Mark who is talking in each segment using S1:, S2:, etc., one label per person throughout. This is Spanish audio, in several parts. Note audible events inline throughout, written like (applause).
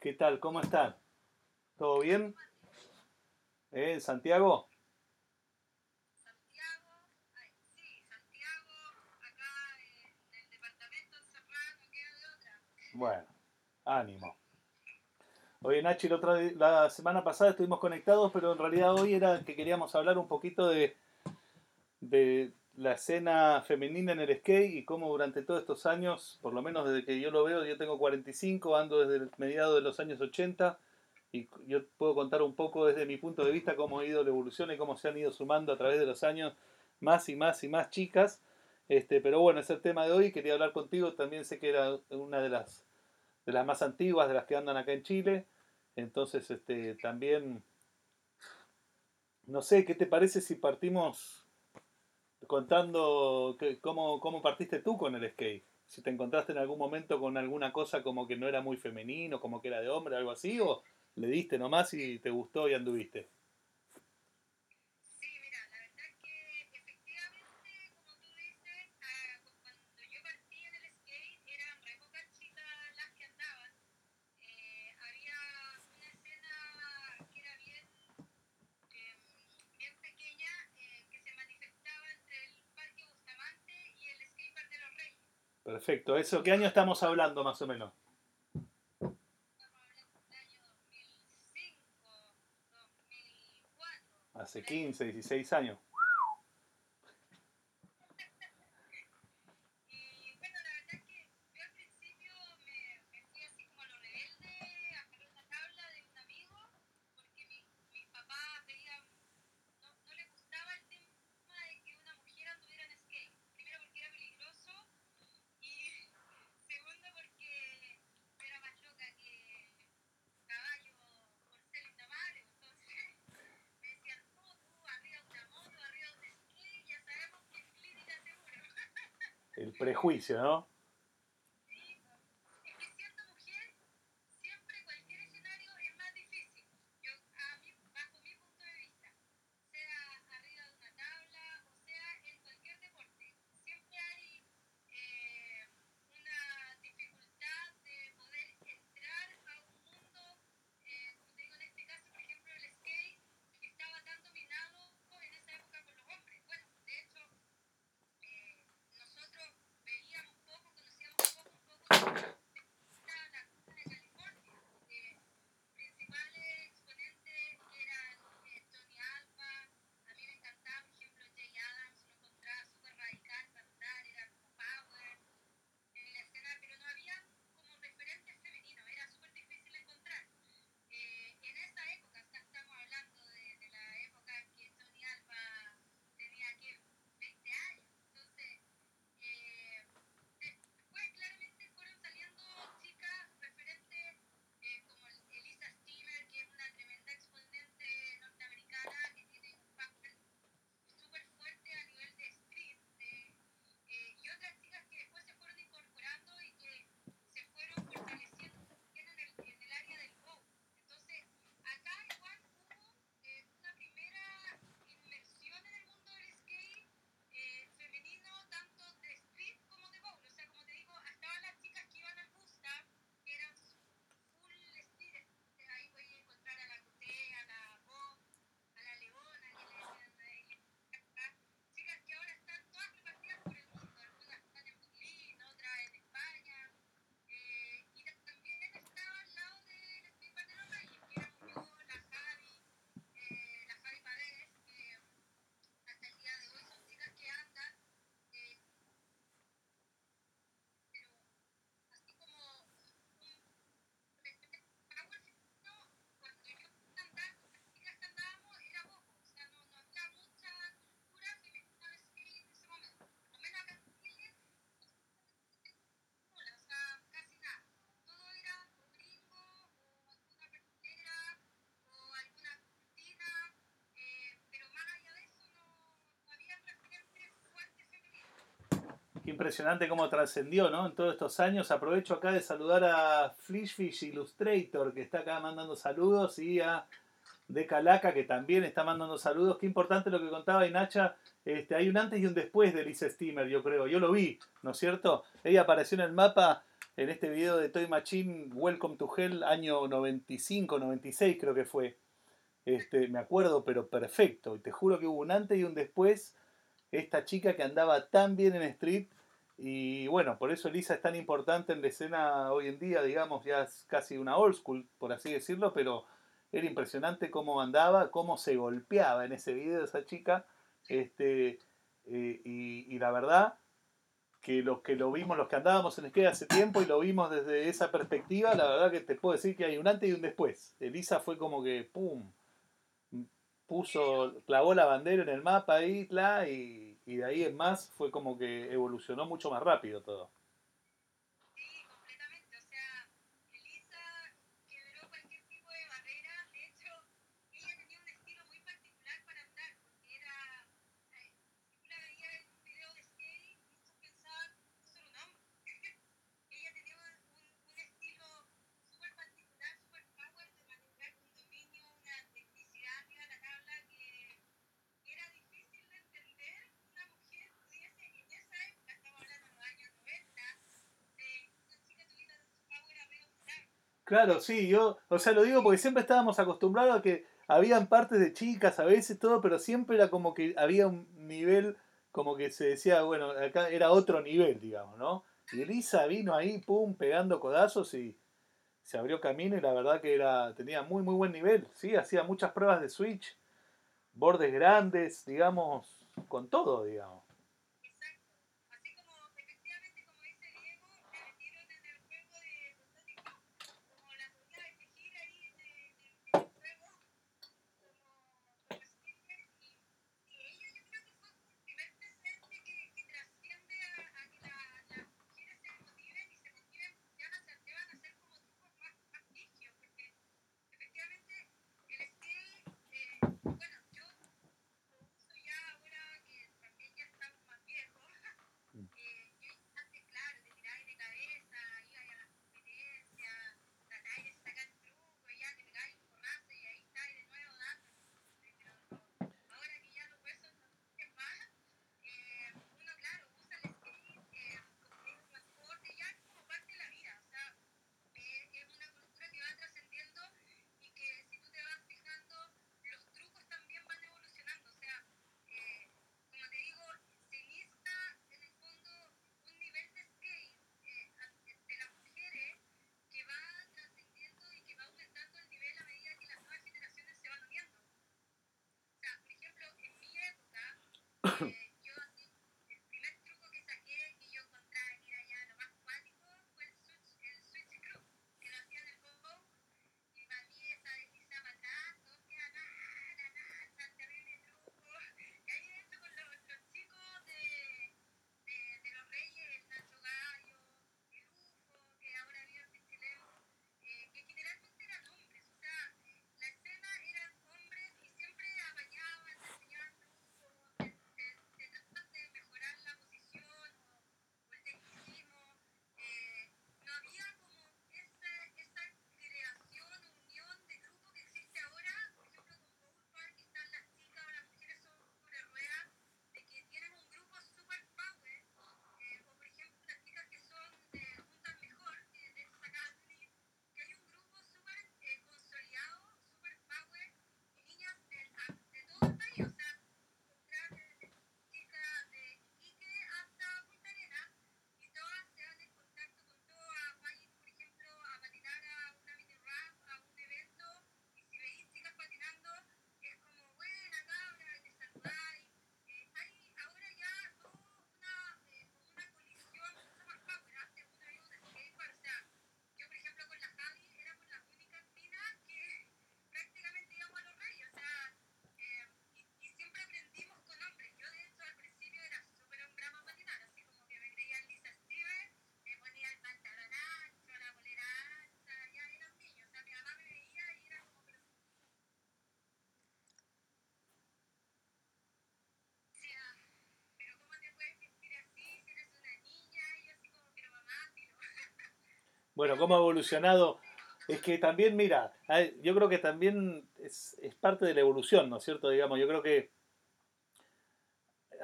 S1: ¿Qué tal? ¿Cómo están? ¿Todo bien? ¿Eh? ¿En Santiago?
S2: Santiago, ay, sí, Santiago, acá en el departamento encerrado, no queda de otra.
S1: Bueno, ánimo. Oye, Nachi, la, otra, la semana pasada estuvimos conectados, pero en realidad hoy era que queríamos hablar un poquito de, de la escena femenina en el skate y cómo durante todos estos años, por lo menos desde que yo lo veo, yo tengo 45, ando desde el mediados de los años 80 y yo puedo contar un poco desde mi punto de vista cómo ha ido la evolución y cómo se han ido sumando a través de los años más y más y más chicas. Este, pero bueno, es el tema de hoy, quería hablar contigo, también sé que era una de las, de las más antiguas, de las que andan acá en Chile, entonces este, también, no sé, ¿qué te parece si partimos contando que- cómo, cómo partiste tú con el skate? Si te encontraste en algún momento con alguna cosa como que no era muy femenino, como que era de hombre, algo así, o le diste nomás y te gustó y anduviste. Perfecto, ¿eso qué año estamos hablando más o menos?
S2: Estamos hablando del año 2005, 2004.
S1: Hace 15, 16 años.
S2: Y bueno, la verdad es que yo al principio me, me fui así como a lo rebelde, a agarrar una tabla de un amigo, porque mi, mis papás veían, no, no les gustaba el tema de que una mujer anduviera en skate. Primero porque era peligroso y segundo porque era más loca que caballo por ser linda madre. Entonces me decían, no, tú arriba de una moto, arriba de un skate, ya sabemos que es clínica seguro.
S1: El prejuicio, ¿no? impresionante cómo trascendió, ¿no? En todos estos años. Aprovecho acá de saludar a Flishfish Illustrator, que está acá mandando saludos, y a De Calaca, que también está mandando saludos. Qué importante lo que contaba Inacha. Este, hay un antes y un después de Lisa Steamer, yo creo. Yo lo vi, ¿no es cierto? Ella apareció en el mapa en este video de Toy Machine, Welcome to Hell, año 95, 96 creo que fue. Este, me acuerdo, pero perfecto. Y te juro que hubo un antes y un después. Esta chica que andaba tan bien en Street y bueno, por eso Elisa es tan importante en la escena hoy en día, digamos, ya es casi una old school, por así decirlo, pero era impresionante cómo andaba, cómo se golpeaba en ese video esa chica. Este, eh, y, la verdad que los que lo vimos, los que andábamos en skate hace tiempo y lo vimos desde esa perspectiva, la verdad que te puedo decir que hay un antes y un después. Elisa fue como que, ¡pum! Puso, clavó la bandera en el mapa ahí, y y de ahí en más fue como que evolucionó mucho más rápido todo. Claro, sí, yo, o sea, lo digo porque siempre estábamos acostumbrados a que habían partes de chicas a veces, todo, pero siempre era como que había un nivel, como que se decía, bueno, acá era otro nivel, digamos, ¿no? Y Elisa vino ahí, pum, pegando codazos y se abrió camino y la verdad que era, tenía muy, muy buen nivel, sí, hacía muchas pruebas de switch, bordes grandes, digamos, con todo, digamos.
S2: Bueno, cómo
S1: ha evolucionado. Es que también, mira, yo creo que también es, parte de la evolución, ¿no es cierto? Digamos, yo creo que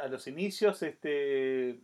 S1: a los inicios este,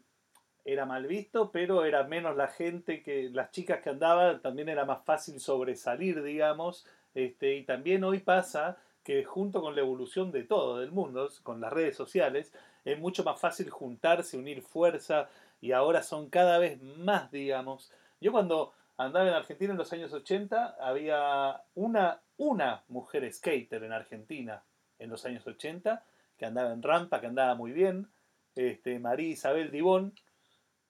S2: era mal visto, pero era menos la gente que las chicas que andaban, también era más fácil sobresalir, digamos. Este, y también hoy pasa que junto con la evolución de todo, del mundo, con las redes sociales, es mucho más fácil juntarse, unir fuerza, y ahora son cada vez más, digamos. Yo cuando andaba en Argentina en los años 80, había una, una mujer skater en Argentina en los años 80, que andaba en rampa, que andaba muy bien, este, María Isabel Dibón,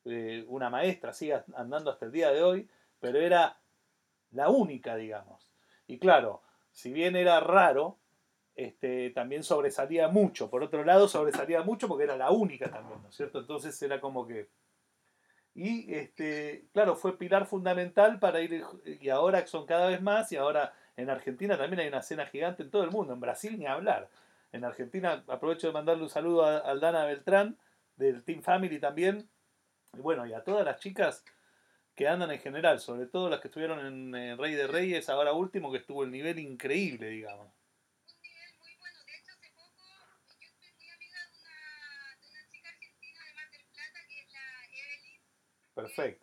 S2: eh, una maestra, sigue andando hasta el día de hoy, pero era la única, digamos. Y claro, si bien era raro, este, también sobresalía mucho. Por otro lado, sobresalía mucho porque era la única también, ¿no es cierto? Entonces era como que... Y este, claro, fue pilar fundamental para ir, y ahora son cada vez más, y ahora en Argentina también hay una escena gigante en todo el mundo, en Brasil ni hablar. En Argentina aprovecho de mandarle un saludo a Aldana Beltrán, del Team Family también, y bueno, y a todas las chicas que andan en general, sobre todo las que estuvieron en, en Rey de Reyes, ahora último, que estuvo el nivel increíble, digamos.
S1: Que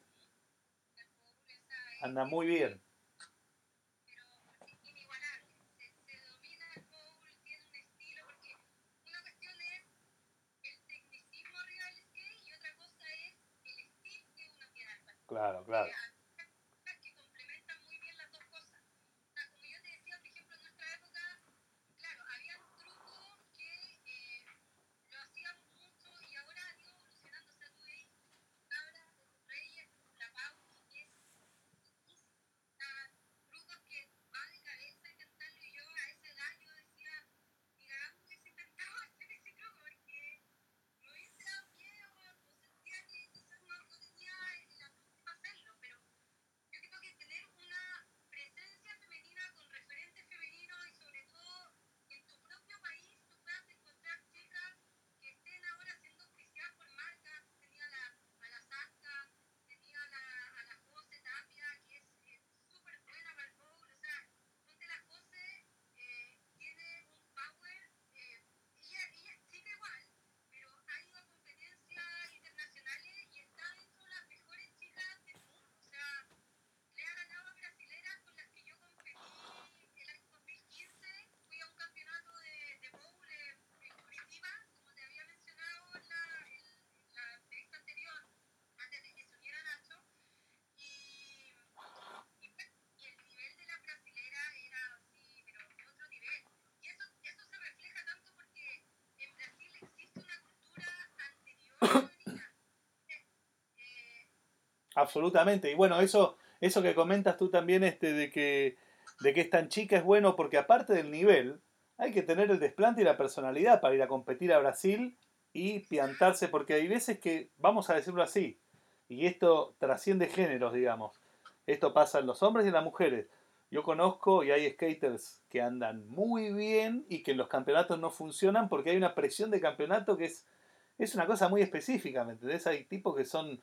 S1: uno quiere dar.
S2: Claro, claro. Absolutamente. Y bueno, eso, eso que comentas tú también, este, de que, de que es tan chica es bueno porque aparte del nivel, hay que tener el desplante y la personalidad para ir a competir a Brasil y piantarse, porque hay veces que, vamos a decirlo así, y esto trasciende géneros, digamos. Esto pasa en los hombres y en las mujeres. Yo conozco y hay skaters que andan muy bien y que en los campeonatos no funcionan porque hay una presión de campeonato que es, es una cosa muy específica, ¿me entendés? Hay tipos que son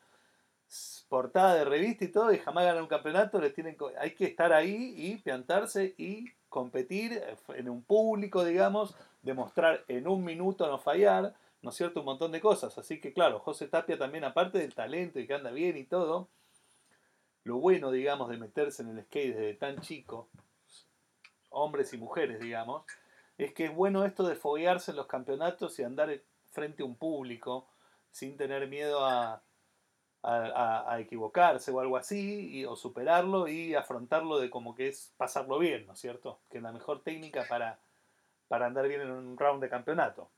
S2: portada de revista y todo y jamás ganan un campeonato, les tienen, hay que estar ahí y plantarse y competir en un público, digamos, demostrar en un minuto no fallar, ¿no es cierto? Un montón de cosas. Así que claro, José Tapia también, aparte del talento y que anda bien y todo, lo bueno, digamos, de meterse en el skate desde tan chico, hombres y mujeres, digamos, es que es bueno esto de foguearse en los campeonatos y andar frente a un público sin tener miedo a, a, equivocarse o algo así, y- o superarlo y afrontarlo de como que es pasarlo bien, ¿no es cierto? Que es la mejor técnica para, para andar bien en un round de campeonato.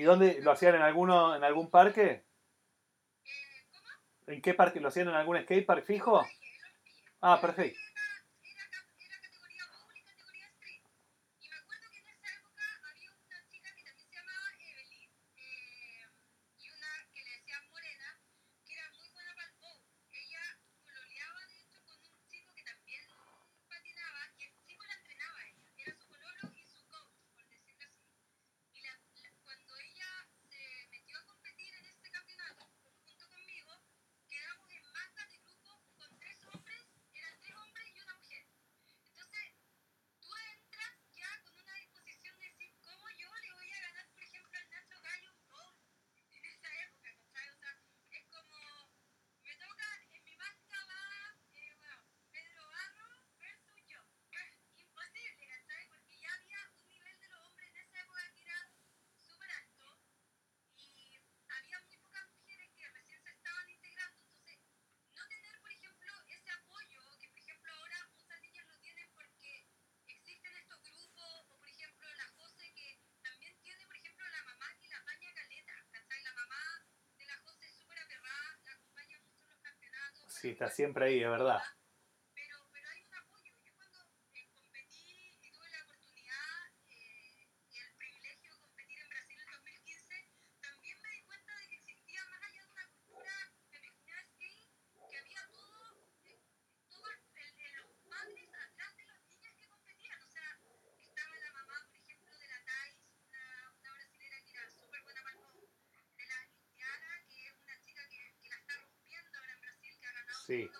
S1: ¿Y
S2: dónde lo hacían en alguno en algún parque?
S1: eh.
S2: ¿En qué parque lo hacían en algún skatepark fijo?
S1: Reyes, los Reyes.
S2: Ah, perfecto.
S1: Está siempre ahí, es verdad. Sí.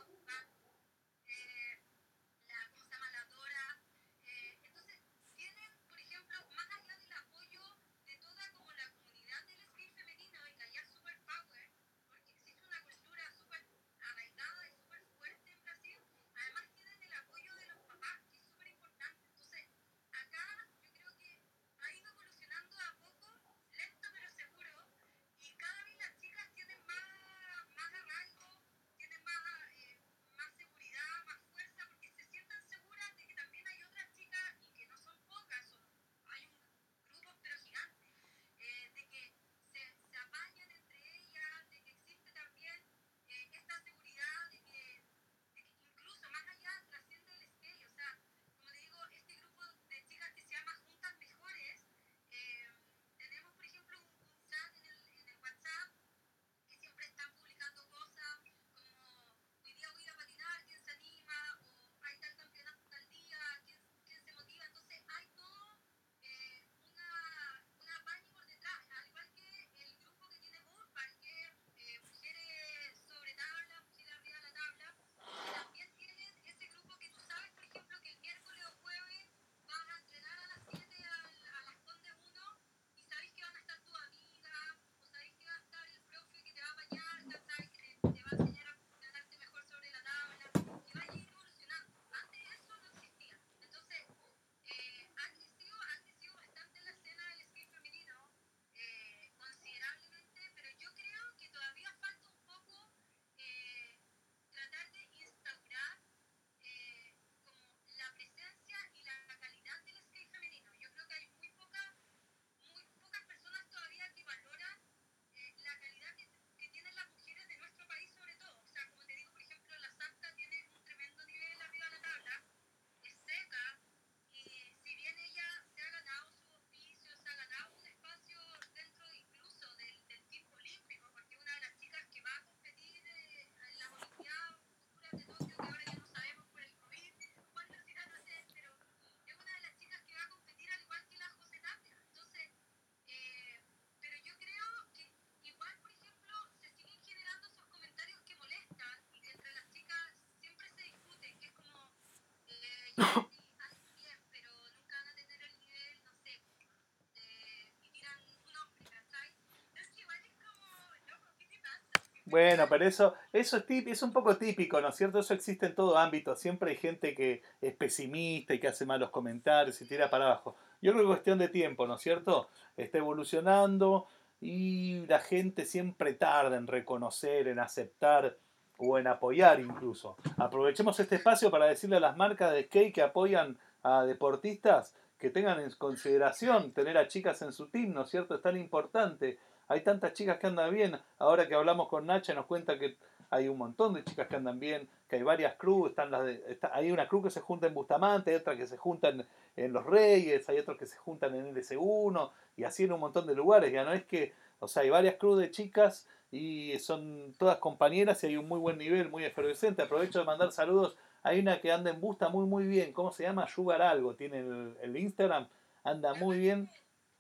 S1: Bueno, pero eso, eso es, tip- es un poco típico, ¿no es cierto? Eso existe en todo ámbito. Siempre hay gente que es pesimista y que hace malos comentarios y tira para abajo. Yo creo que es cuestión de tiempo, ¿no es cierto? Está evolucionando y la gente siempre tarda en reconocer, en aceptar o en apoyar incluso. Aprovechemos este espacio para decirle a las marcas de skate que apoyan a deportistas que tengan en consideración tener a chicas en su team, ¿no es cierto? Es tan importante. Hay tantas chicas que andan bien. Ahora que hablamos con Nacha nos cuenta que hay un montón de chicas que andan bien, que hay varias crews, están las de- está- hay una crew que se junta en Bustamante, hay otra que se juntan en Los Reyes, hay otros que se juntan en LS1 y así en un montón de lugares. Ya no es que, o sea, hay varias crews de chicas y son todas compañeras y hay un muy buen nivel, muy efervescente. Aprovecho de mandar saludos. Hay una que anda en Busta muy muy bien, ¿cómo se llama? Sugar algo, tiene el, Instagram, anda muy bien.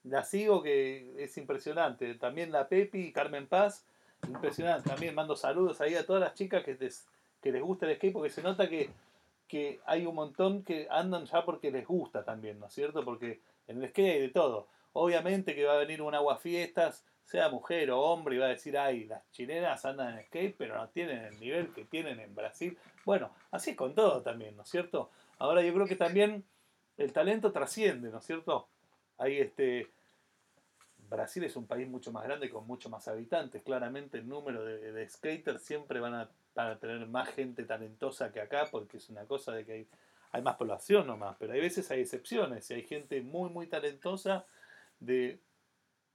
S1: La sigo que es impresionante. También la Pepi, Carmen Paz, impresionante. También mando saludos ahí a todas las chicas que les, que les gusta el skate porque se nota que, que hay un montón que andan ya porque les gusta también, ¿no es cierto? Porque en el skate hay de todo. Obviamente que va a venir un aguafiestas, sea mujer o hombre, y va a decir, ay, las chilenas andan en skate, pero no tienen el nivel que tienen en Brasil. Bueno, así es con todo también, ¿no es cierto? Ahora yo creo que también el talento trasciende, ¿no es cierto? Hay este. Brasil es un país mucho más grande con mucho más habitantes. Claramente el número de, de skaters siempre van a, van tener más gente talentosa que acá porque es una cosa de que hay, hay más población nomás. Pero hay veces hay excepciones y hay gente muy, muy talentosa de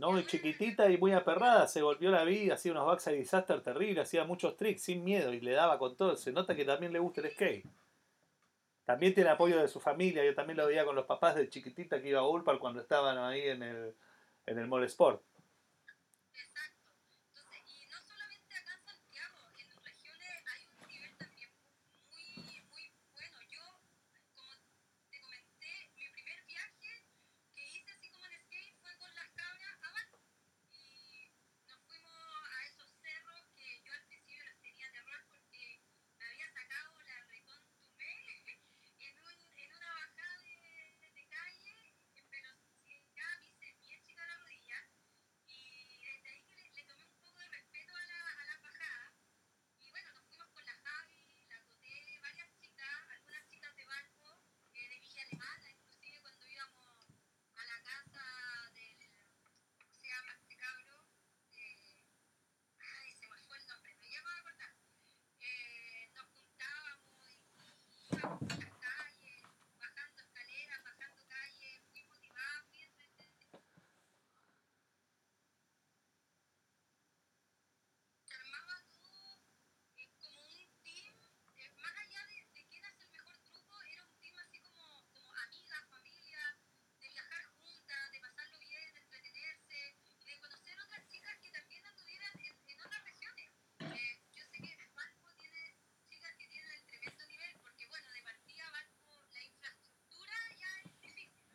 S1: no, chiquitita
S2: y muy aperrada, se volvió la vida, hacía unos backside disaster terribles, hacía muchos tricks sin miedo y le daba con todo. Se nota que también le gusta el skate. También tiene apoyo de su familia, yo también lo veía con los papás de chiquitita que iba a Ulpar cuando estaban ahí en el, en el Mall Sport.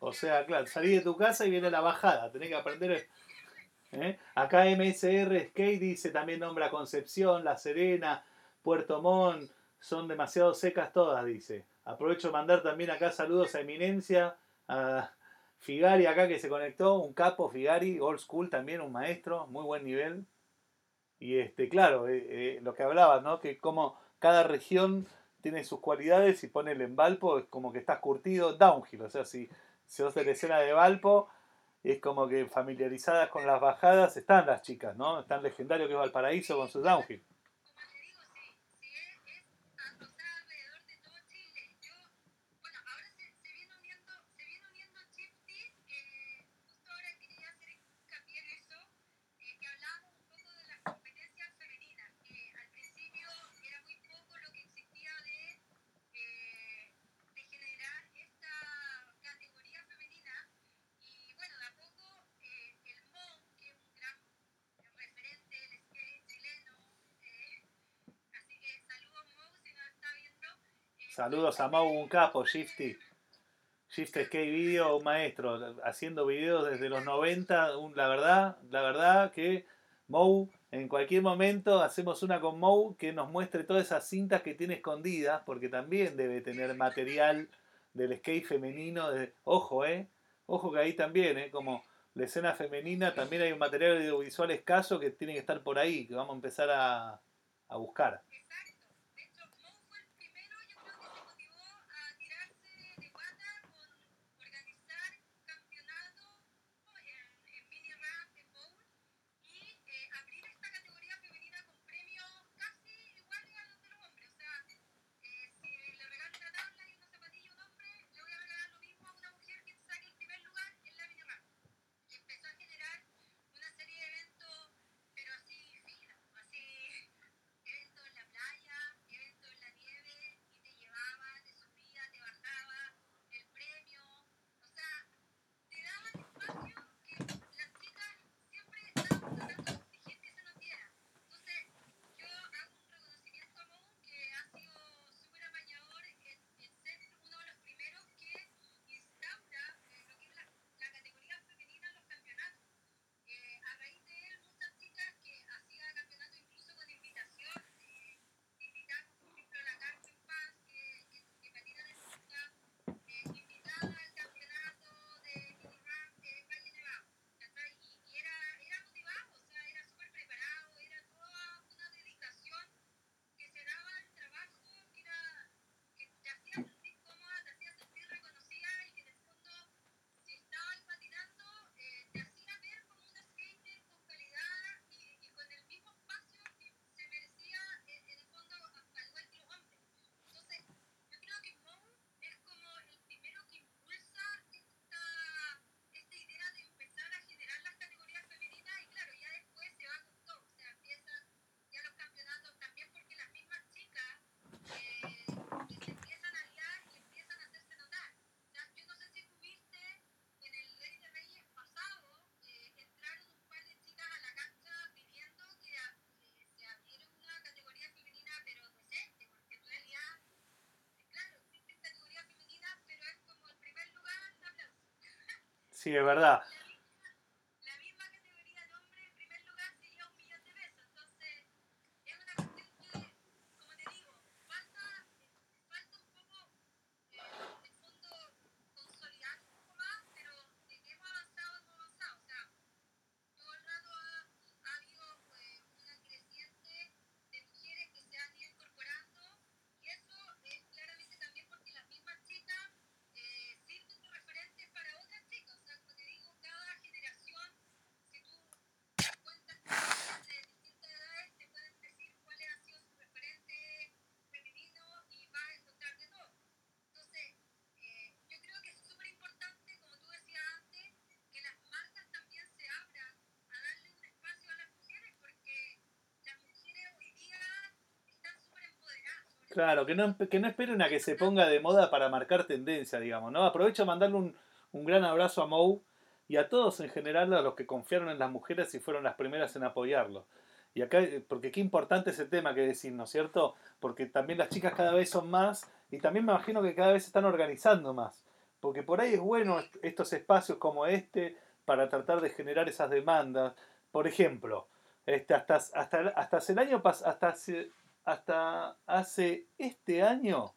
S2: O sea, claro, salí de tu casa y viene la bajada, tenés que aprender. ¿eh? Acá MSR Skate dice también nombra Concepción, La Serena, Puerto Montt, son demasiado secas todas, dice. Aprovecho de mandar también acá saludos a Eminencia, a Figari acá que se conectó, un capo Figari, old school también, un maestro, muy buen nivel. Y este, claro, eh, eh, lo que hablabas, ¿no? Que como cada región tiene sus cualidades y pone el en Valpo, es como que estás curtido downhill. O sea, si, de la escena de Valpo, es como que familiarizadas con las bajadas están las chicas, ¿no? Están legendario que es Valparaíso con sus downhill.
S1: Saludos
S2: a Mau, un capo, Shifty. Shifty Skate Video, un maestro, haciendo videos desde los 90. un- la verdad, la verdad que Mou, en cualquier momento hacemos una con Mou que nos muestre todas esas cintas que tiene escondidas, porque también debe tener material del skate femenino. ojo, eh. Ojo que ahí también, eh. Como la escena femenina, también hay un material audiovisual escaso que tiene que estar por ahí, que vamos a empezar a, a buscar.
S1: Exacto.
S2: Sí, es verdad. Claro, que no, que no esperen a que se ponga de moda para marcar tendencia, digamos, ¿no? Aprovecho a mandarle un, un gran abrazo a Mou y a todos en general, a los que confiaron en las mujeres y fueron las primeras en apoyarlo. Y acá, eh, porque qué importante ese tema que decir, ¿no es cierto? Porque también las chicas cada vez son más y también me imagino que cada vez se están organizando más. Porque por ahí es bueno est- estos espacios como este para tratar de generar esas demandas. Por ejemplo, este, hasta, hasta, hasta el año pas- hasta hasta hace este año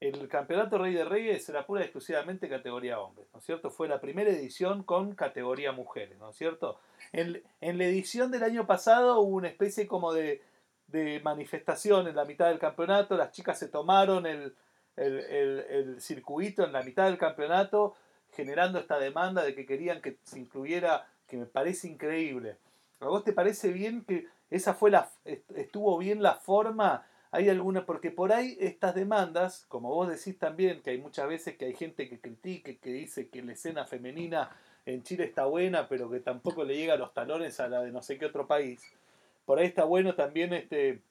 S2: el campeonato Rey de Reyes era pura y exclusivamente categoría hombres, ¿no es cierto? Fue la primera edición con categoría mujeres, ¿no es cierto? En, en la edición del año pasado hubo una especie como de, de manifestación en la mitad del campeonato, las chicas se tomaron el, el, el- el circuito en la mitad del campeonato, generando esta demanda de que querían que se incluyera, que me parece increíble. ¿A vos te parece bien que esa fue la, est- estuvo bien la forma? Hay alguna, porque por ahí estas demandas, como vos decís también, que hay muchas veces que hay gente que critique, que dice que la escena femenina en Chile está buena, pero que tampoco le llega a los talones a la de no sé qué otro país. Por ahí está bueno también este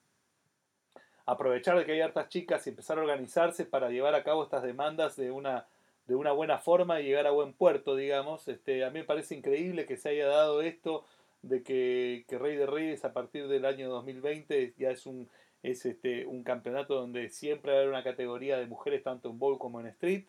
S2: aprovechar de que hay hartas chicas y empezar a organizarse para llevar a cabo estas demandas de una de una buena forma y llegar a buen puerto, digamos. Este, a mí me parece increíble que se haya dado esto de que, que Rey de Reyes a partir del año 2020 ya es un es este un campeonato donde siempre va a haber una categoría de mujeres tanto en bowl como en street.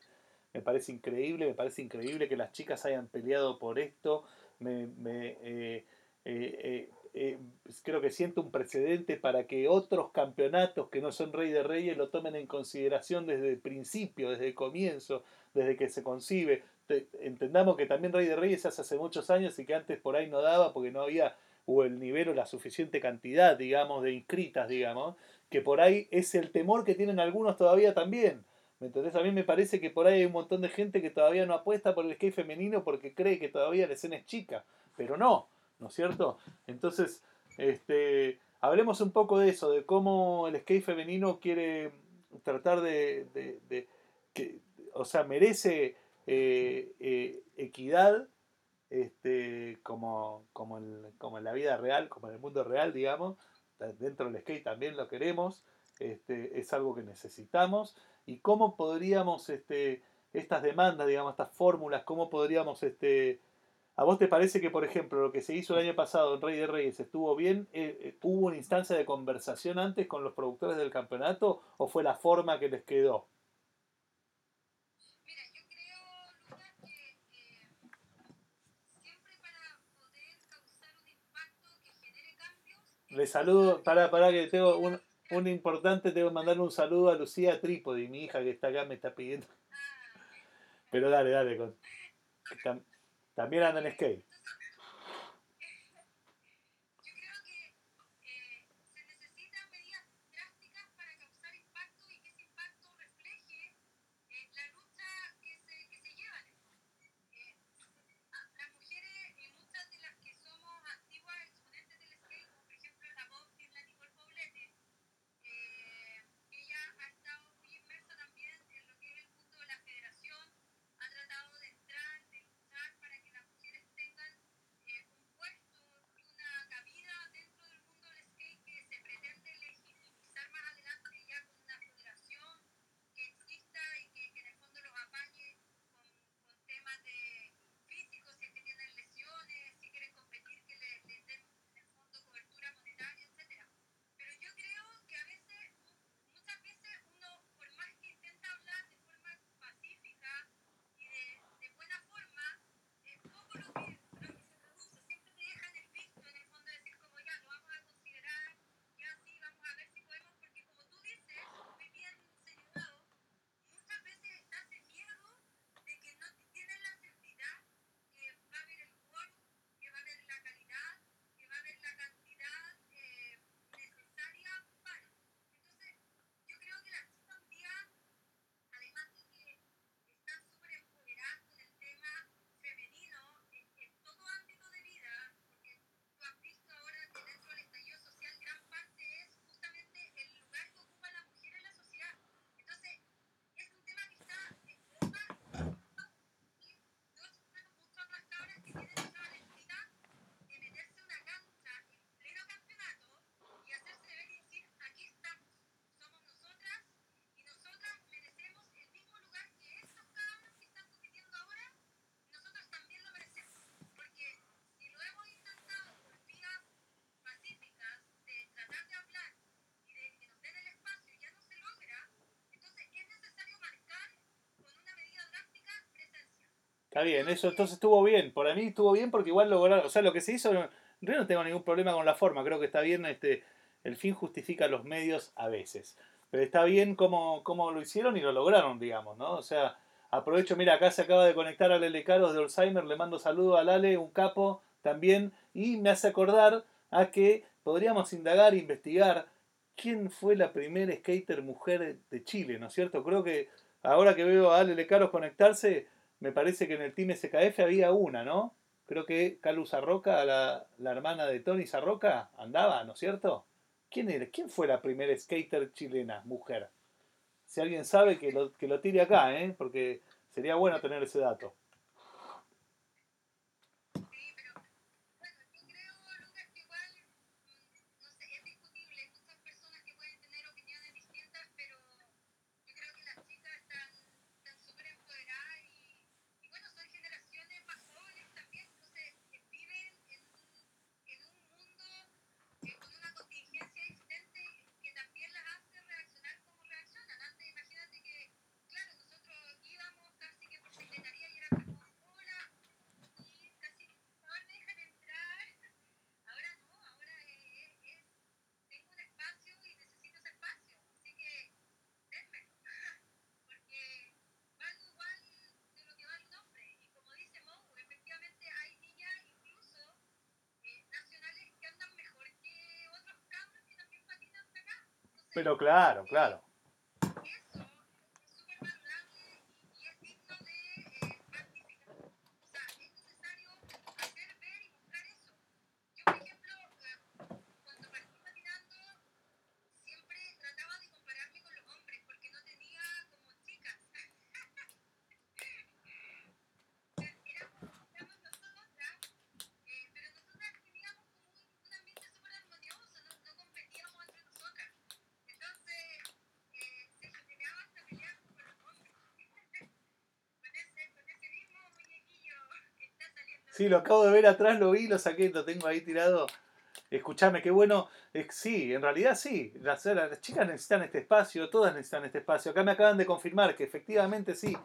S2: Me parece increíble, me parece increíble que las chicas hayan peleado por esto. Me, me, eh, eh, eh, creo que siento un precedente para que otros campeonatos que no son Rey de Reyes lo tomen en consideración desde el principio, desde el comienzo, desde que se concibe. Te- entendamos que también Rey de Reyes hace hace muchos años y que antes por ahí no daba porque no había o el nivel o la suficiente cantidad, digamos, de inscritas, digamos, que por ahí es el temor que tienen algunos todavía también. ¿Me? A mí me parece que por ahí hay un montón de gente que todavía no apuesta por el skate femenino porque cree que todavía la escena es chica, pero no, ¿no es cierto? Entonces, este, hablemos un poco de eso, de cómo el skate femenino quiere tratar de, de- de- que, o sea, merece eh, eh, equidad este, como, como, en, como en la vida real, como en el mundo real, digamos, dentro del skate también lo queremos, este, es algo que necesitamos, y cómo podríamos, este, estas demandas, digamos, estas fórmulas, cómo podríamos, este, ¿a vos te parece que, por ejemplo, lo que se hizo el año pasado en Rey de Reyes estuvo bien? Eh, ¿Hubo una instancia de conversación antes con los productores del campeonato o fue la forma que les quedó? Le saludo, para, para que tengo un, un importante, tengo que mandarle un saludo a Lucía Trípodi, mi hija que está acá, me está pidiendo. Pero dale, dale, con, también anda en skate. Está bien, eso entonces estuvo bien. Para mí estuvo bien porque igual lograron. O sea, lo que se hizo. Realidad no tengo ningún problema con la forma. Creo que está bien. Este, el fin justifica los medios a veces. Pero está bien cómo, cómo lo hicieron y lo lograron, digamos, ¿no? O sea, aprovecho, mira, acá se acaba de conectar a Lele Caros de Alzheimer. Le mando saludo a Lale, un capo también. Y me hace acordar a que podríamos indagar, investigar quién fue la primera skater mujer de Chile, ¿no es cierto? Creo que ahora que veo a Ale Caros conectarse me parece que en el Team SKF había una, ¿no? Creo que Calu Sarroca, la, la hermana de Tony Sarroca, andaba, ¿no es cierto? ¿Quién, era? ¿Quién fue la primera skater chilena, mujer? Si alguien sabe, que lo, que lo tire acá, ¿eh? Porque sería bueno tener ese dato. Pero claro, claro. Sí, lo acabo de ver atrás, lo vi, lo saqué, lo tengo ahí tirado. Escuchame, qué bueno. sí, en realidad sí. Las, chicas necesitan este espacio, todas necesitan este espacio. Acá me acaban de confirmar que efectivamente sí.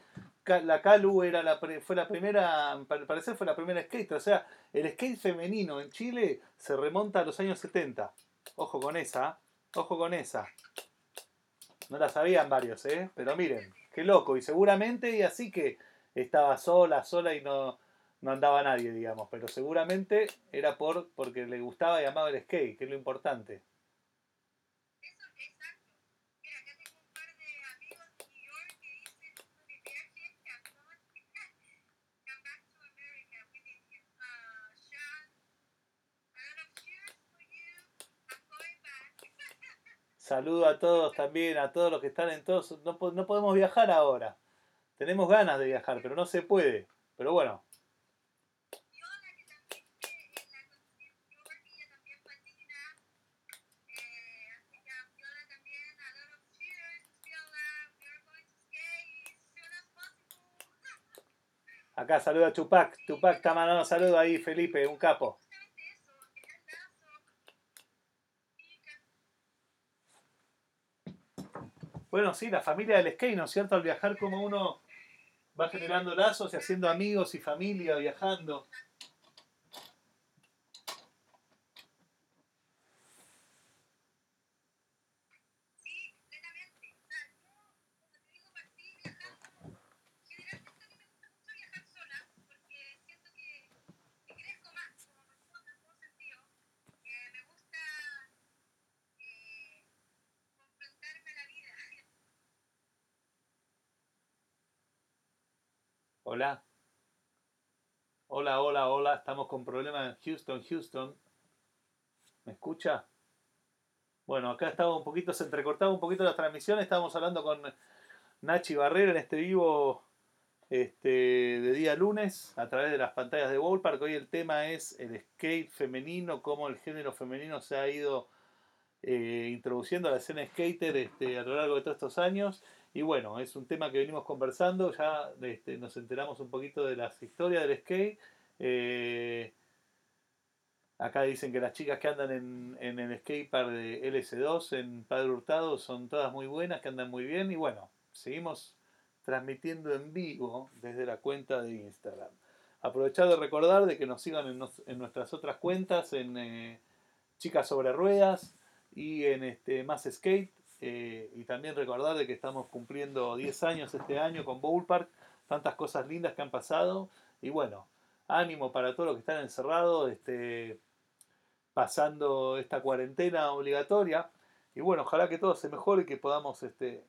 S2: La Calu era la, fue la primera, al parecer fue la primera skater. O sea, el skate femenino en Chile se remonta a los años 70. Ojo con esa, ojo con esa. No la sabían varios, ¿eh? Pero miren, qué loco. Y seguramente, y así que estaba sola, sola y no, no andaba nadie, digamos, pero seguramente era por porque le gustaba y amaba el skate, que es lo importante.
S1: Eso, exacto. Mira, acá tengo un par de amigos de New York que dicen de viaje que acaban come back to America with you. Uh, Sean, a lot of cheers for you. I'm going back.
S2: Saludo a todos también, a todos los que están en todos. No, no podemos viajar ahora. Tenemos ganas de viajar, pero no se puede. Pero bueno, Acá saluda a Tupac. Tupac está mandando saludo ahí, Felipe, un capo. Bueno, sí, la familia del skate, ¿no es cierto? Al viajar como uno va generando lazos y haciendo amigos y familia viajando. Hola. Hola, hola. Estamos con problemas en Houston, Houston. ¿Me escucha? Bueno, acá estaba un poquito, se entrecortaba un poquito la transmisión. Estábamos hablando con Nachi Barrera en este vivo este, de día lunes a través de las pantallas de Ballpark. Hoy el tema es el skate femenino, cómo el género femenino se ha ido eh, introduciendo a la escena skater este, a lo largo de todos estos años. Y bueno, es un tema que venimos conversando, ya este, nos enteramos un poquito de las historias del skate. Eh, acá dicen que las chicas que andan en, en el skatepark de LS2 en Padre Hurtado son todas muy buenas, que andan muy bien. Y bueno, seguimos transmitiendo en vivo desde la cuenta de Instagram. Aprovechar de recordar de que nos sigan en, en nuestras otras cuentas, en eh, Chicas sobre Ruedas y en este Más Skate. Eh, y también recordar de que estamos cumpliendo 10 años este año con Bowl Park. Tantas cosas lindas que han pasado. Y bueno, ánimo para todos los que están encerrados, este, pasando esta cuarentena obligatoria. Y bueno, ojalá que todo se mejore y que podamos este,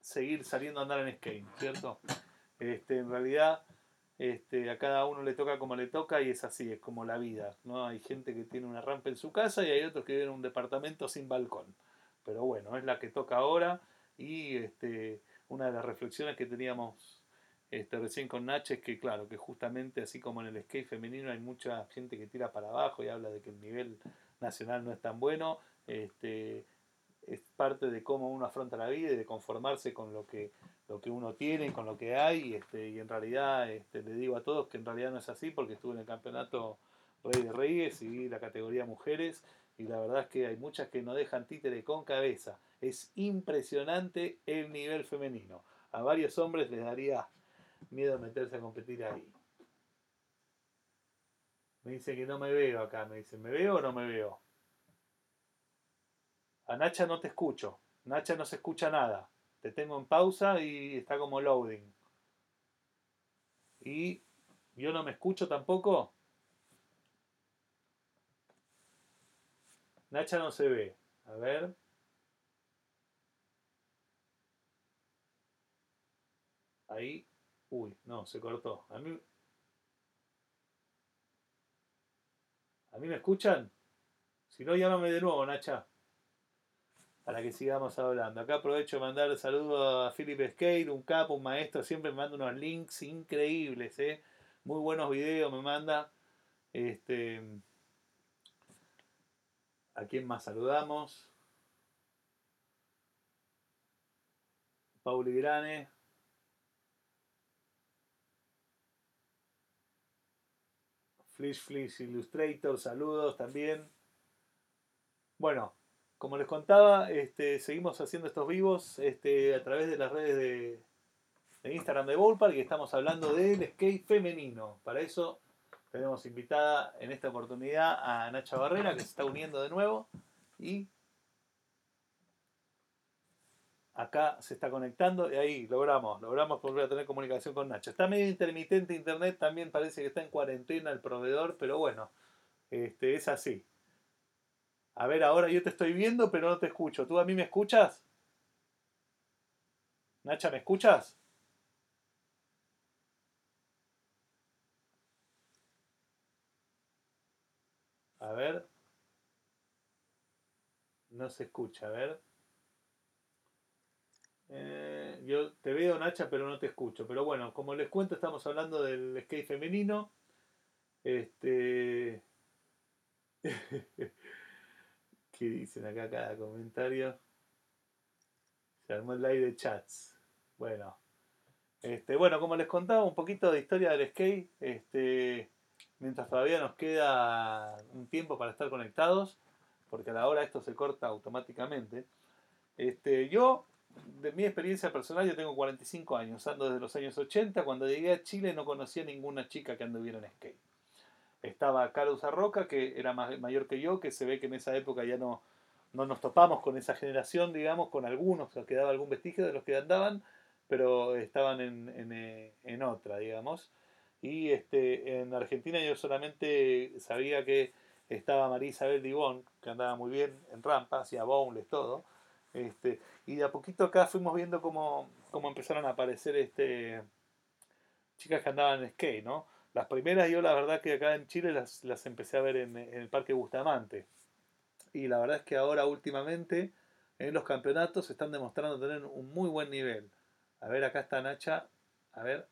S2: seguir saliendo a andar en skate, ¿cierto? Este, en realidad, este, a cada uno le toca como le toca y es así, es como la vida, ¿no? Hay gente que tiene una rampa en su casa y hay otros que viven en un departamento sin balcón. Pero bueno, es la que toca ahora y este, una de las reflexiones que teníamos este, recién con Nacho es que, claro, que justamente así como en el skate femenino hay mucha gente que tira para abajo y habla de que el nivel nacional no es tan bueno, este, es parte de cómo uno afronta la vida y de conformarse con lo que, lo que uno tiene, con lo que hay, y, este, y en realidad este, le digo a todos que en realidad no es así porque estuve en el campeonato Rey de Reyes y la categoría mujeres y la verdad es que hay muchas que no dejan títere con cabeza. Es impresionante el nivel femenino. A varios hombres les daría miedo meterse a competir ahí. Me dicen que no me veo acá, me dicen, ¿me veo o no me veo? A Nacha no te escucho. Nacha no se escucha nada. Te tengo en pausa y está como loading. Y yo no me escucho tampoco. Nacha no se ve. A ver. Ahí. Uy, no, se cortó. A mí. ¿A mí me escuchan? Si no, llámame de nuevo, Nacha. Para que sigamos hablando. Acá aprovecho de mandar saludos a Philip Skate, un capo, un maestro. Siempre me manda unos links increíbles, ¿eh? Muy buenos videos me manda. Este. ¿A quién más saludamos? Pauli Grane. Flish Flish Illustrator, saludos también. Bueno, como les contaba, este, seguimos haciendo estos vivos este, a través de las redes de, Instagram de Ballpark y estamos hablando del skate femenino. Para eso tenemos invitada en esta oportunidad a Nacha Barrera, que se está uniendo de nuevo. Y acá se está conectando y ahí logramos, logramos volver a tener comunicación con Nacha. Está medio intermitente internet, también parece que está en cuarentena el proveedor, pero bueno, este, es así. A ver, ahora yo te estoy viendo, pero no te escucho. ¿Tú a mí me escuchas? Nacha, ¿me escuchas? A ver. No se escucha, a ver. Eh, yo te veo, Nacha, pero no te escucho. Pero bueno, como les cuento, estamos hablando del skate femenino. Este. (laughs) ¿Qué dicen acá cada comentario? Se armó el live de chats. Bueno. Este, bueno, como les contaba un poquito de historia del skate, este, mientras todavía nos queda un tiempo para estar conectados, porque a la hora esto se corta automáticamente. Este, yo, de mi experiencia personal, yo tengo 45 años, ando desde los años 80, cuando llegué a Chile no conocía ninguna chica que anduviera en skate. Estaba Carlos Arroca, que era más, mayor que yo, que se ve que en esa época ya no, no nos topamos con esa generación, digamos, con algunos, que quedaba algún vestigio de los que andaban, pero estaban en, en, eh, en otra, digamos. Y este, en Argentina yo solamente sabía que estaba María Isabel Dibón, que andaba muy bien en rampa, hacía bowls, todo. Este, y de a poquito acá fuimos viendo cómo, cómo empezaron a aparecer este, chicas que andaban en skate, ¿no? Las primeras yo la verdad que acá en Chile las, las empecé a ver en, el Parque Bustamante. Y la verdad es que ahora últimamente en los campeonatos están demostrando tener un muy buen nivel. A ver, acá está Nacha. A ver,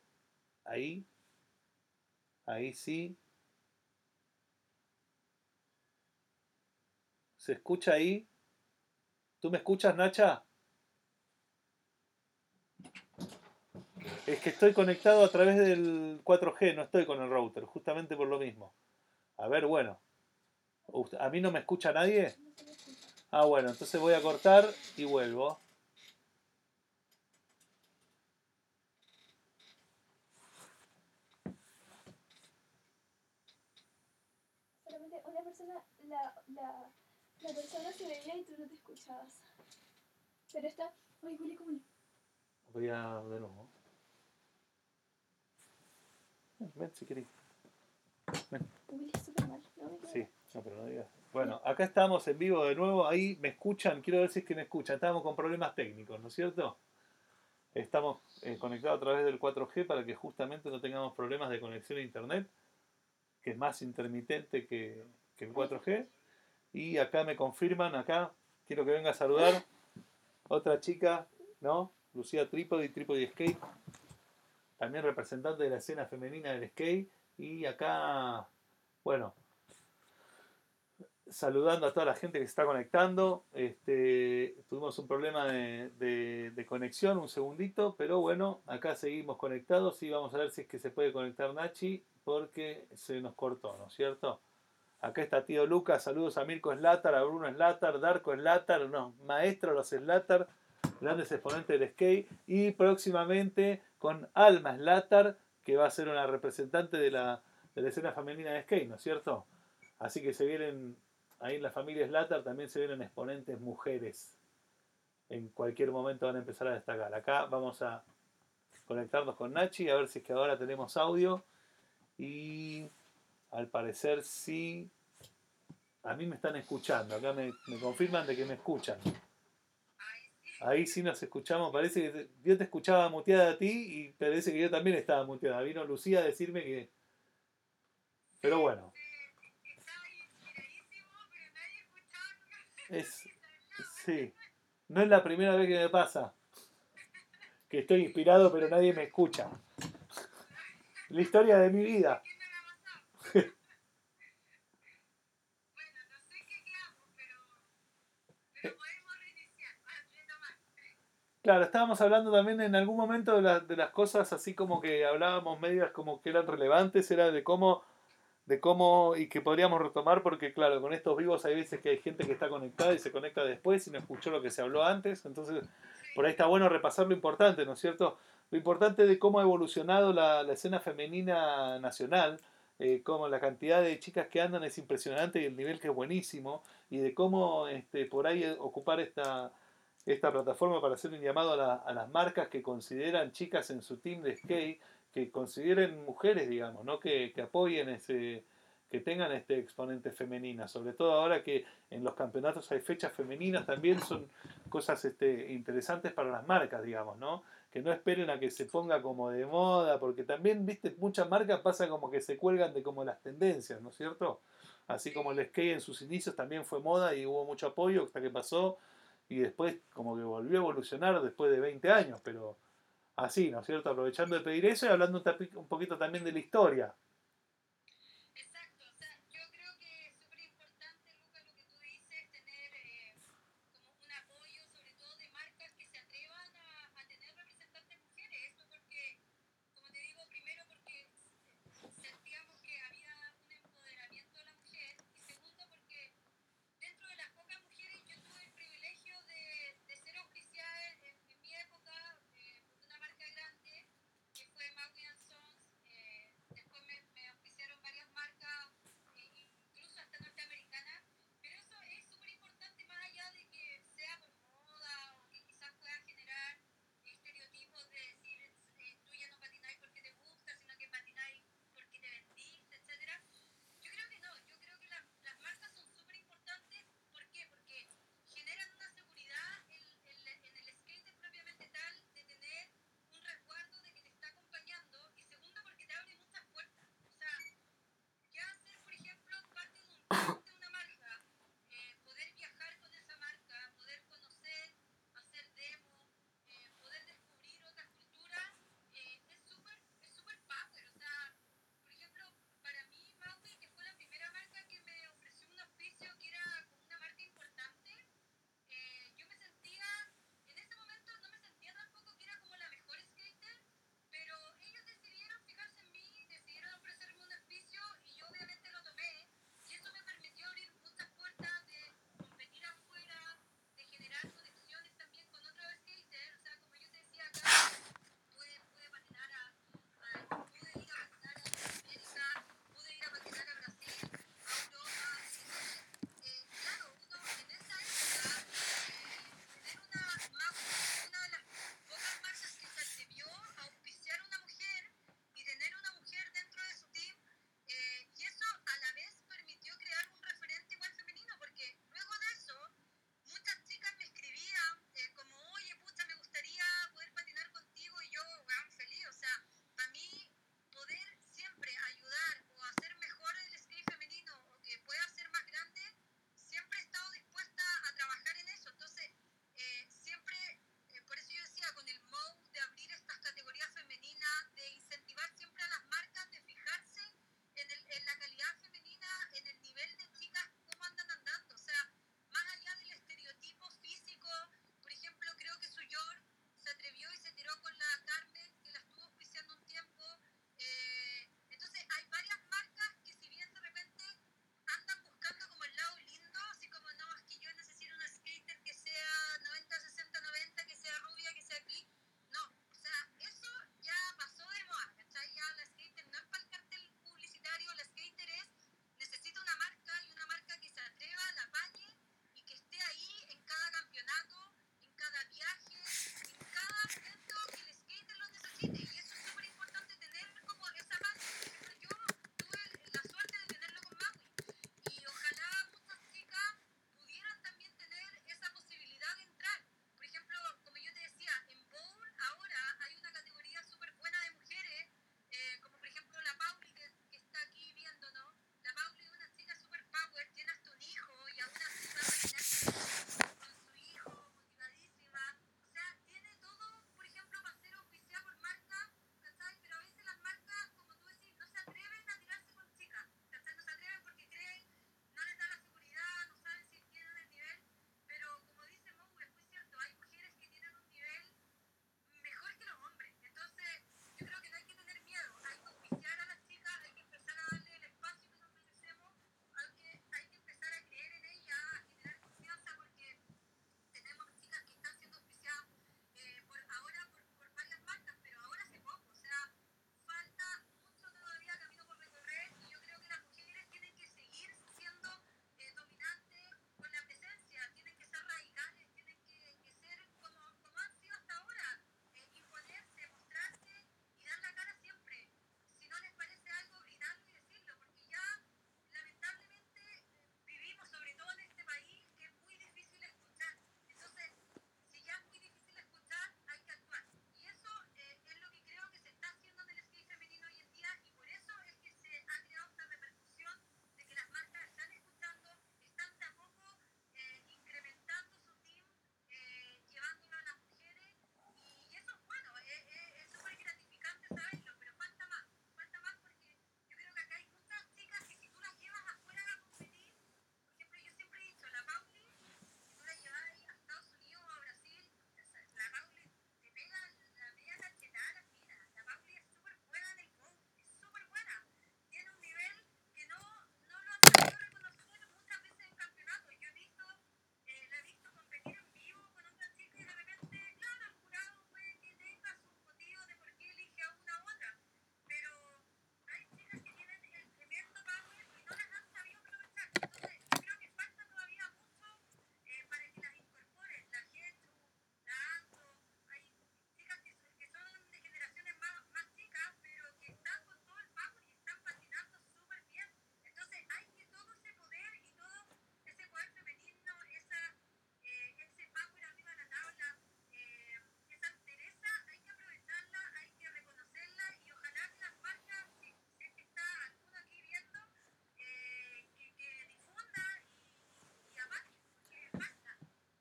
S2: ahí. Ahí sí. ¿Se escucha ahí? ¿Tú me escuchas, Nacha? Es que estoy conectado a través del 4G, no estoy con el router, justamente por lo mismo. A ver, bueno. ¿A mí no me escucha nadie? Ah, bueno, entonces voy a cortar y vuelvo.
S3: Solamente una persona, la, persona se veía y tú no te escuchabas. Pero está... ¡Ay, huele como...
S2: Voy a de nuevo. Ven, si
S3: queda.
S2: Sí, no, pero no digas. Bueno, acá estamos en vivo de nuevo. Ahí me escuchan. Quiero ver si es que me escuchan. Estamos con problemas técnicos, ¿no es cierto? Estamos eh, conectados a través del 4G para que justamente no tengamos problemas de conexión a internet, que es más intermitente que, que el 4G. Y acá me confirman, acá quiero que venga a saludar otra chica, ¿no? Lucía Trípodi, Trípodi Skate, también representante de la escena femenina del skate. Y acá, bueno, saludando a toda la gente que se está conectando. Este, tuvimos un problema de, de- conexión, un segundito, pero bueno, acá seguimos conectados y vamos a ver si es que se puede conectar Nachi, porque se nos cortó, ¿no es cierto? Acá está tío Lucas, saludos a Mirko Slatar, a Bruno Slatar, Darko Slatar, unos maestros los Slatar, grandes exponentes del skate, y próximamente con Alma Slatar, que va a ser una representante de la, de la escena femenina de skate, ¿no es cierto? Así que se vienen, ahí en la familia Slater también se vienen exponentes mujeres. En cualquier momento van a empezar a destacar. Acá vamos a conectarnos con Nachi, a ver si es que ahora tenemos audio. Y al parecer sí. A mí me están escuchando, acá me confirman de que me escuchan. Ahí sí nos escuchamos, parece que yo te escuchaba muteada a ti y parece que yo también estaba muteada. Vino Lucía a decirme que... Pero bueno, es... Sí, no es la primera vez que me pasa. Que estoy inspirado pero nadie me escucha. La historia de mi vida.
S1: ¿Qué me ha pasado? bueno, no sé qué quedamos, pero, pero podemos reiniciar, ah, retomar.
S2: Claro, estábamos hablando también en algún momento de, la- de las cosas así como que hablábamos medias como que eran relevantes, era de cómo, de cómo, y que podríamos retomar porque claro, con estos vivos hay veces que hay gente que está conectada y se conecta después y no escuchó lo que se habló antes, entonces por ahí está bueno repasar lo importante, ¿no es cierto? Lo importante de cómo ha evolucionado la, la escena femenina nacional, eh, cómo la cantidad de chicas que andan es impresionante y el nivel que es buenísimo, y de cómo este, por ahí ocupar esta, esta plataforma para hacer un llamado a, la- a las marcas que consideran chicas en su team de skate, que consideren mujeres, digamos, ¿no? que, que apoyen ese que tengan este exponente femenina, sobre todo ahora que en los campeonatos hay fechas femeninas también son cosas este, interesantes para las marcas, digamos, ¿no? Que no esperen a que se ponga como de moda, porque también, viste, muchas marcas pasa como que se cuelgan de como las tendencias, ¿no es cierto? Así como el skate en sus inicios también fue moda y hubo mucho apoyo hasta que pasó y después como que volvió a evolucionar después de 20 años, pero así, ¿no es cierto? Aprovechando de pedir eso y hablando un, poquito también de la historia.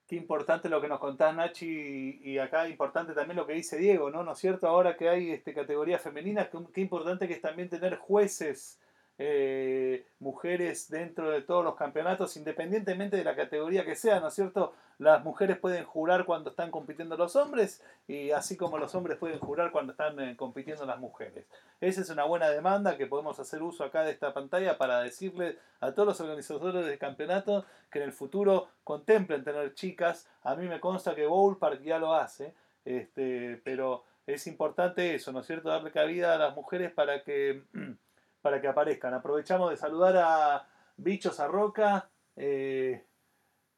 S2: Qué importante lo que nos contás, Nachi, y acá importante también lo que dice Diego, ¿no? ¿No es cierto? Ahora que hay este, categoría femenina, qué, qué importante que es también tener jueces, eh, mujeres dentro de todos los campeonatos, independientemente de la categoría que sea, ¿no es cierto? Las mujeres pueden jurar cuando están compitiendo los hombres, y así como los hombres pueden jurar cuando están eh, compitiendo las mujeres. Esa es una buena demanda que podemos hacer uso acá de esta pantalla para decirle a todos los organizadores del campeonato que en el futuro contemplen tener chicas. A mí me consta que Ballpark ya lo hace, este, pero es importante eso, ¿no es cierto? Darle cabida a las mujeres para que, (clears throat) para que aparezcan. Aprovechamos de saludar a Bichos Arroca, eh,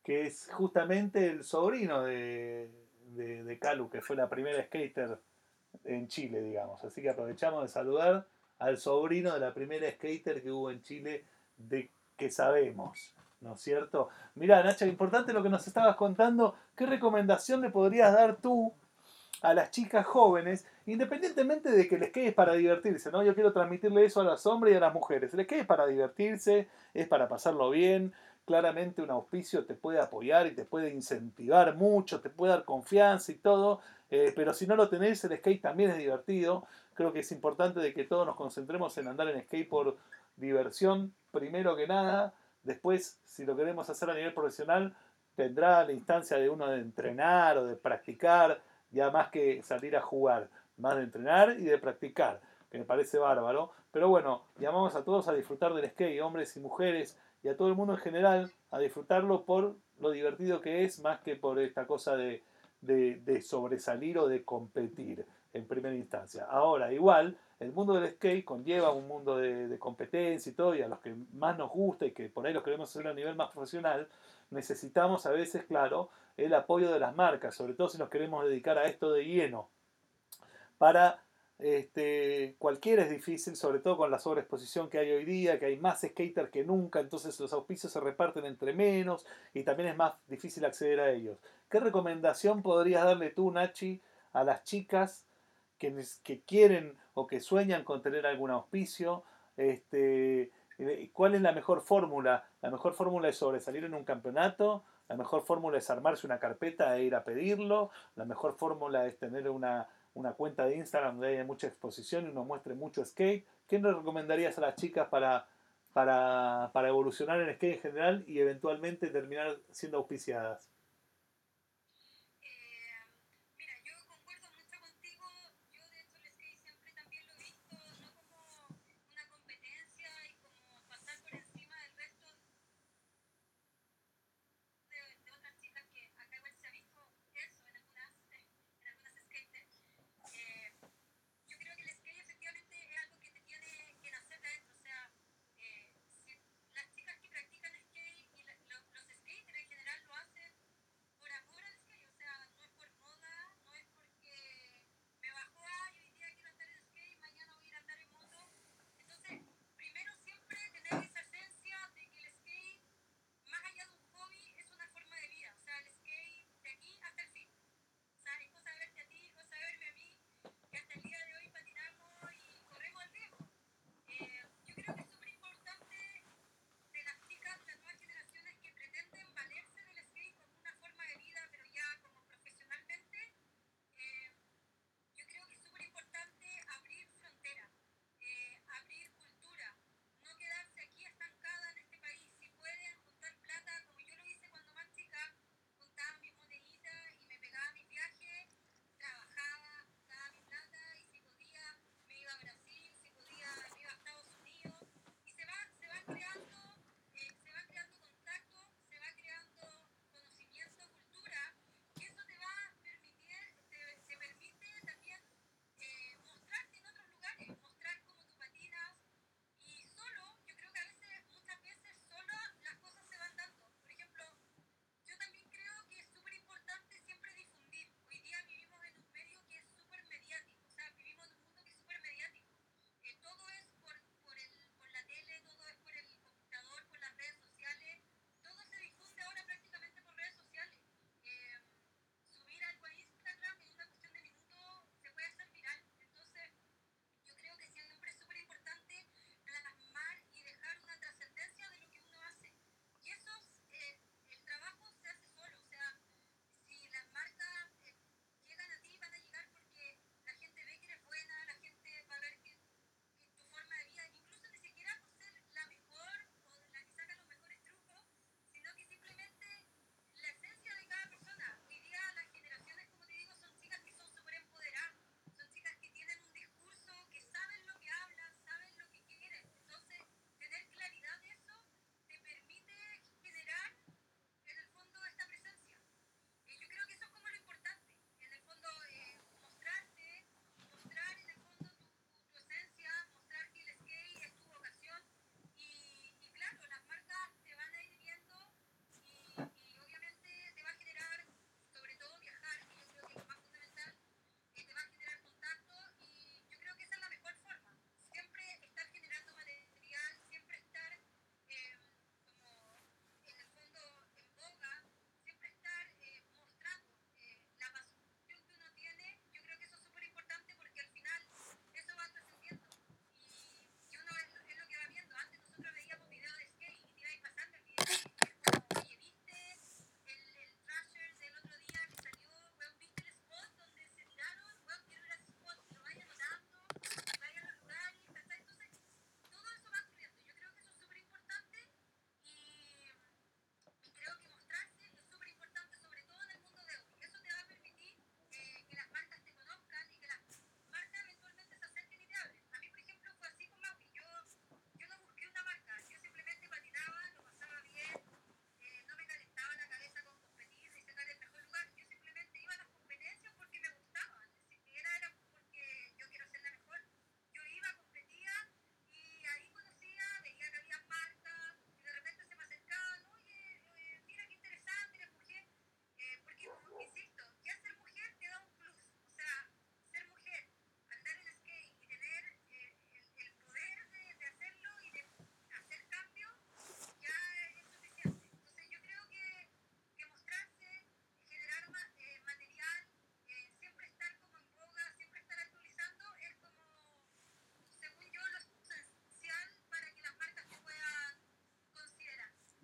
S2: que es justamente el sobrino de, de, de Calu, que fue la primera skater en Chile, digamos. Así que aprovechamos de saludar al sobrino de la primera skater que hubo en Chile, de que sabemos, ¿no es cierto? Mirá, Nacha, importante lo que nos estabas contando. ¿Qué recomendación le podrías dar tú a las chicas jóvenes, independientemente de que el skate es para divertirse, ¿no? Yo quiero transmitirle eso a los hombres y a las mujeres. El skate es para divertirse, es para pasarlo bien. Claramente un auspicio te puede apoyar y te puede incentivar mucho, te puede dar confianza y todo, eh, pero si no lo tenés, el skate también es divertido. Creo que es importante de que todos nos concentremos en andar en skate por diversión, primero que nada. Después, si lo queremos hacer a nivel profesional, tendrá la instancia de uno de entrenar o de practicar, ya más que salir a jugar, más de entrenar y de practicar, que me parece bárbaro. Pero bueno, llamamos a todos a disfrutar del skate, hombres y mujeres, y a todo el mundo en general, a disfrutarlo por lo divertido que es, más que por esta cosa de, de, sobresalir o de competir en primera instancia. Ahora, igual, el mundo del skate conlleva un mundo de, de, competencia y todo, y a los que más nos gusta y que por ahí los queremos hacer a nivel más profesional, necesitamos a veces, claro, el apoyo de las marcas, sobre todo si nos queremos dedicar a esto de lleno. Para este, cualquiera es difícil, sobre todo con la sobreexposición que hay hoy día, que hay más skaters que nunca, entonces los auspicios se reparten entre menos y también es más difícil acceder a ellos. ¿Qué recomendación podrías darle tú, Nachi, a las chicas que, que quieren o que sueñan con tener algún auspicio? Este, ¿Cuál es la mejor fórmula? La mejor fórmula es sobresalir en un campeonato, la mejor fórmula es armarse una carpeta e ir a pedirlo, la mejor fórmula es tener una una cuenta de Instagram donde haya mucha exposición y uno muestre mucho skate. ¿Qué nos recomendarías a las chicas para, para, para evolucionar en skate en general y eventualmente terminar siendo auspiciadas?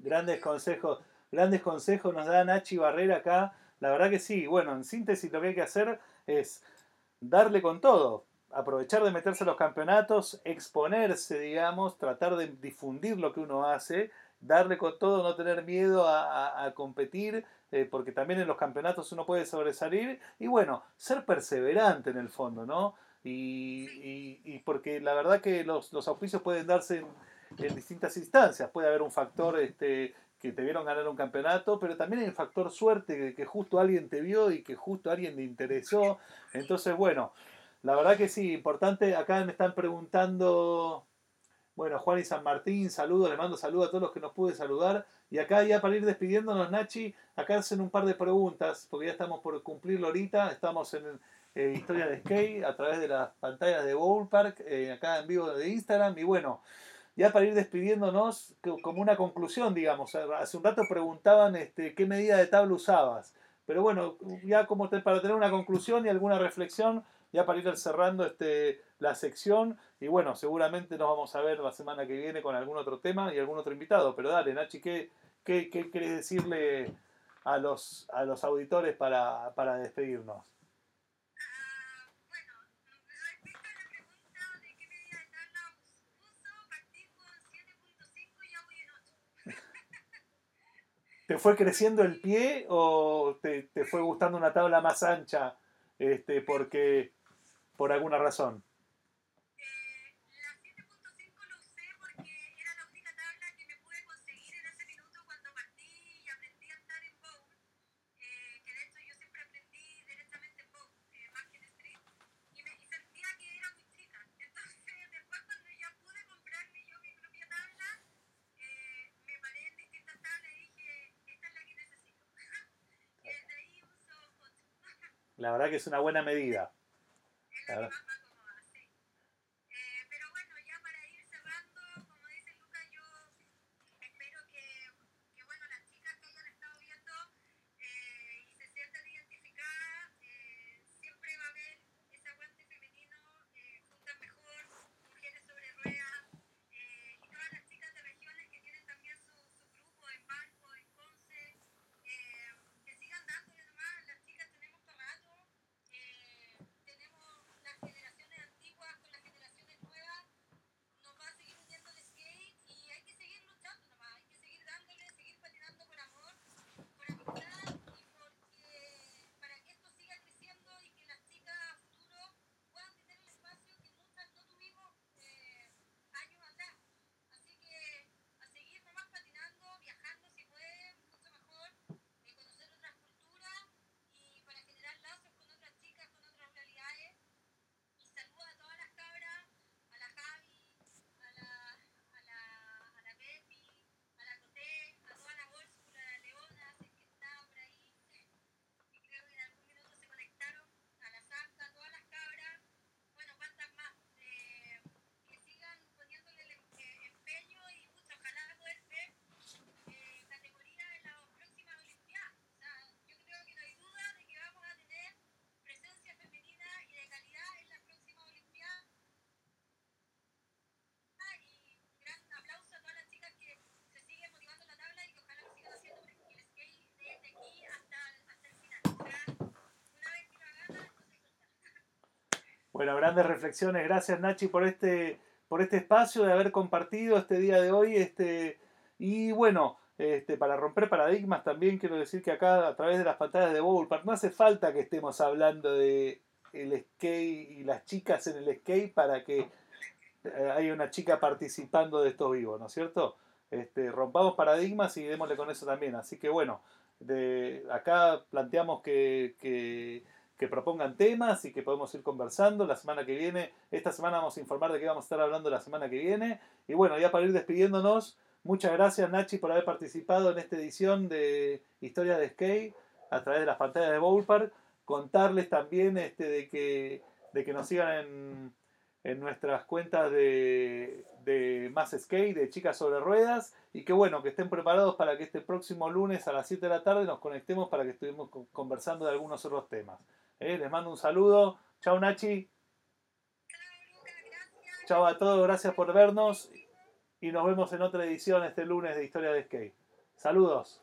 S2: Grandes consejos, grandes consejos nos da Nachi Barrera acá. La verdad que sí, bueno, en síntesis lo que hay que hacer es darle con todo, aprovechar de meterse a los campeonatos, exponerse, digamos, tratar de difundir lo que uno hace, darle con todo, no tener miedo a, competir, eh, porque también en los campeonatos uno puede sobresalir, y bueno, ser perseverante en el fondo, ¿no? Y, porque la verdad que los, auspicios pueden darse en distintas instancias, puede haber un factor este, que te vieron ganar un campeonato, pero también hay un factor suerte, que, que justo alguien te vio y que justo alguien le interesó, entonces bueno, la verdad que sí, importante, acá me están preguntando... Bueno, Juan y San Martín, saludos, les mando saludos a todos los que nos pude saludar. Y acá ya para ir despidiéndonos, Nachi, acá hacen un par de preguntas, porque ya estamos por cumplirlo ahorita. Estamos en eh, Historia de Skate a través de las pantallas de Bowl Park, eh, acá en vivo de Instagram. Y bueno, ya para ir despidiéndonos, como una conclusión, digamos, hace un rato preguntaban este, qué medida de tabla usabas. Pero bueno, ya como te- para tener una conclusión y alguna reflexión, ya para ir cerrando este, la sección. Y bueno, seguramente nos vamos a ver la semana que viene con algún otro tema y algún otro invitado. Pero dale, Nachi, ¿qué, qué, qué querés decirle a los, a los auditores para, para despedirnos? ¿Te fue creciendo el pie o te, te fue gustando una tabla más ancha este, porque, por alguna razón?
S1: La
S2: verdad que es una buena medida.
S1: La. que más me acomoda, sí. Eh, pero bueno, ya para ir cerrando, como dice Luca, yo espero que, que bueno, las chicas que hayan estado viendo eh, y se sientan identificadas, eh, siempre va a haber ese aguante femenino, eh, juntas mejor, mujeres sobre ruedas, eh, y todas las chicas de regiones que tienen también su, su grupo en Valpo, en Conce, eh, que sigan dándole nomás, las chicas tenemos para rato, eh, tenemos las generaciones antiguas con las generaciones nuevas, nos va a seguir uniendo el skate y hay que seguir luchando nomás, hay que seguir dándole, seguir patinando por amor, por amistad y porque para que esto siga creciendo y que las chicas a futuro puedan tener el espacio que muchas no tuvimos eh, años atrás. Así que a seguir nomás patinando, viajando si pueden, mucho mejor, eh, conocer otras culturas y para generar lazos con otras chicas, con otras realidades. Y saludo a todas las cabras, a la Javi, a la, a la, a la Pepi, a la Coté, a toda la Wolfsburg, a la Leona, si es que está por ahí. Y creo que en algún minuto se conectaron, a la Santa, a todas las cabras. Bueno, cuántas más. Eh, que sigan poniéndole el em- eh, empeño y mucho, ojalá poder ver eh, categoría en las próximas Olimpiadas. O sea, yo creo que no hay duda de que vamos a tener presencia femenina y de calidad en las próximas Olimpiadas. Ah, Y gran aplauso a todas las chicas que se siguen motivando en la tabla y que ojalá lo sigan haciendo porque el skate desde aquí hasta, hasta el final. O sea, una vez que lo agarran, no se suelta.
S2: Bueno, grandes reflexiones. Gracias Nachi por este, por este espacio de haber compartido este día de hoy. Este, y bueno, este, para romper paradigmas también quiero decir que acá a través de las pantallas de Bowl Park no hace falta que estemos hablando de el skate y las chicas en el skate para que eh, haya una chica participando de estos vivos, ¿no es cierto? Este, rompamos paradigmas y démosle con eso también. Así que bueno, de, acá planteamos que, que, que propongan temas y que podemos ir conversando la semana que viene. Esta semana vamos a informar de qué vamos a estar hablando la semana que viene. Y bueno, ya para ir despidiéndonos, muchas gracias Nachi por haber participado en esta edición de Historia de Skate a través de las pantallas de Bowl Park. Contarles también este, de, que, de que nos sigan en, en nuestras cuentas de, de Más Skate, de Chicas sobre Ruedas, y que bueno, que estén preparados para que este próximo lunes a las 7 de la tarde nos conectemos para que estuvimos co- conversando de algunos otros temas. ¿Eh? Les mando un saludo. Chao Nachi. Chao, a todos. Gracias por vernos. Y nos vemos en otra edición este lunes de Historia de Skate. Saludos.